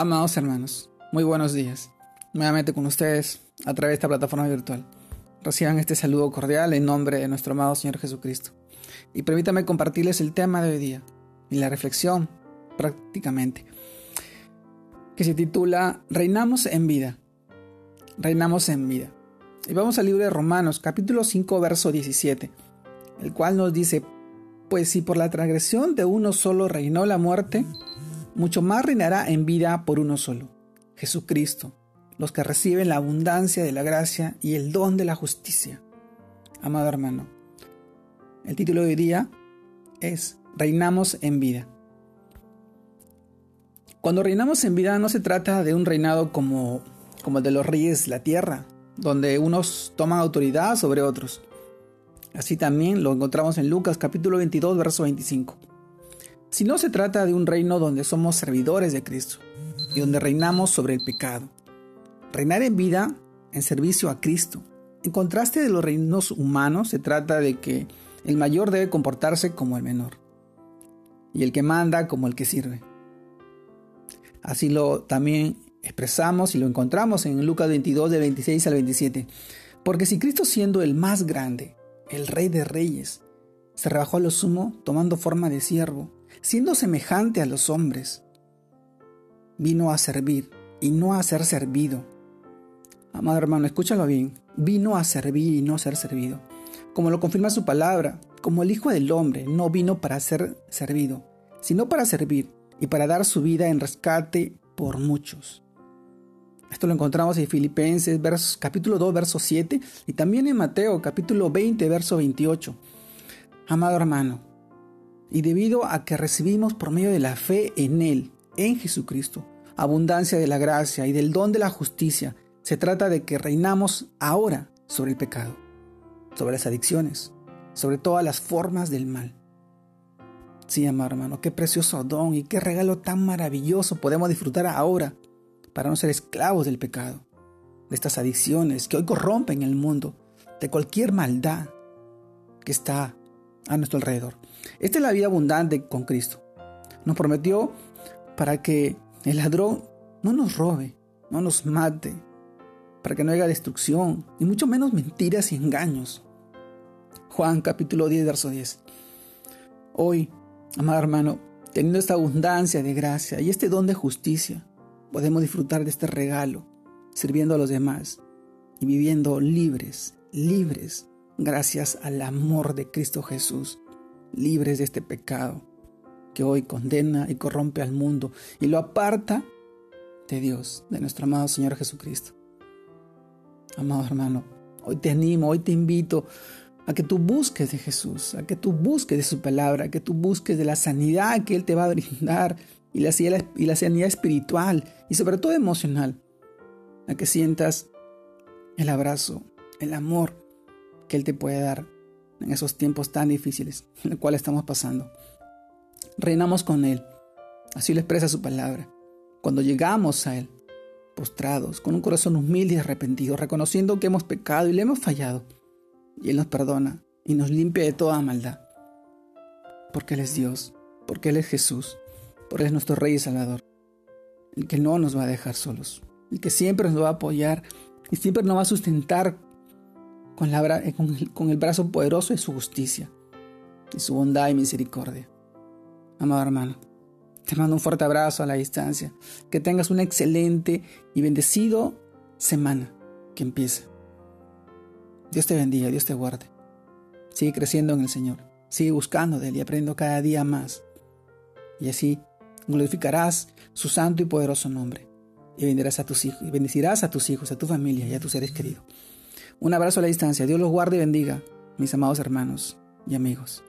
Amados hermanos, muy buenos días. Nuevamente con ustedes a través de esta plataforma virtual. Reciban este saludo cordial en nombre de nuestro amado Señor Jesucristo. Y permítanme compartirles el tema de hoy día y la reflexión prácticamente, que se titula Reinamos en vida. Reinamos en vida. Y vamos al libro de Romanos, capítulo 5, verso 17, el cual nos dice, pues si por la transgresión de uno solo reinó la muerte, mucho más reinará en vida por uno solo, Jesucristo, los que reciben la abundancia de la gracia y el don de la justicia. Amado hermano, el título de hoy día es Reinamos en vida. Cuando reinamos en vida no se trata de un reinado como, como el de los reyes de la tierra, donde unos toman autoridad sobre otros. Así también lo encontramos en Lucas capítulo 22, verso 25 si no se trata de un reino donde somos servidores de Cristo y donde reinamos sobre el pecado. Reinar en vida en servicio a Cristo. En contraste de los reinos humanos, se trata de que el mayor debe comportarse como el menor y el que manda como el que sirve. Así lo también expresamos y lo encontramos en Lucas 22 de 26 al 27. Porque si Cristo siendo el más grande, el rey de reyes, se rebajó a lo sumo tomando forma de siervo, siendo semejante a los hombres, vino a servir y no a ser servido. Amado hermano, escúchalo bien. Vino a servir y no a ser servido. Como lo confirma su palabra, como el Hijo del Hombre no vino para ser servido, sino para servir y para dar su vida en rescate por muchos. Esto lo encontramos en Filipenses capítulo 2, verso 7 y también en Mateo capítulo 20, verso 28. Amado hermano, y debido a que recibimos por medio de la fe en Él, en Jesucristo, abundancia de la gracia y del don de la justicia, se trata de que reinamos ahora sobre el pecado, sobre las adicciones, sobre todas las formas del mal. Sí, amado hermano, qué precioso don y qué regalo tan maravilloso podemos disfrutar ahora para no ser esclavos del pecado, de estas adicciones que hoy corrompen el mundo, de cualquier maldad que está a nuestro alrededor. Esta es la vida abundante con Cristo. Nos prometió para que el ladrón no nos robe, no nos mate, para que no haya destrucción, y mucho menos mentiras y engaños. Juan capítulo 10, verso 10. Hoy, amado hermano, teniendo esta abundancia de gracia y este don de justicia, podemos disfrutar de este regalo, sirviendo a los demás y viviendo libres, libres gracias al amor de Cristo Jesús, libres de este pecado que hoy condena y corrompe al mundo y lo aparta de Dios, de nuestro amado Señor Jesucristo. Amado hermano, hoy te animo, hoy te invito a que tú busques de Jesús, a que tú busques de su palabra, a que tú busques de la sanidad que Él te va a brindar y la, y sanidad espiritual y sobre todo emocional, a que sientas el abrazo, el amor que Él te puede dar en esos tiempos tan difíciles en los cuales estamos pasando. Reinamos con Él. Así lo expresa su palabra. Cuando llegamos a Él, postrados, con un corazón humilde y arrepentido, reconociendo que hemos pecado y le hemos fallado, y Él nos perdona y nos limpia de toda maldad. Porque Él es Dios, porque Él es Jesús, porque Él es nuestro Rey y Salvador, el que no nos va a dejar solos, el que siempre nos va a apoyar y siempre nos va a sustentar eh, con, el, brazo poderoso de su justicia y su bondad y misericordia. Amado hermano, te mando un fuerte abrazo a la distancia. Que tengas una excelente y bendecido semana que empiece. Dios te bendiga, Dios te guarde. Sigue creciendo en el Señor. Sigue buscando de Él y aprendiendo cada día más. Y así glorificarás su santo y poderoso nombre. Y bendirás a tus hijos, y bendecirás a tus hijos, a tu familia y a tus seres queridos. Un abrazo a la distancia. Dios los guarde y bendiga, mis amados hermanos y amigos.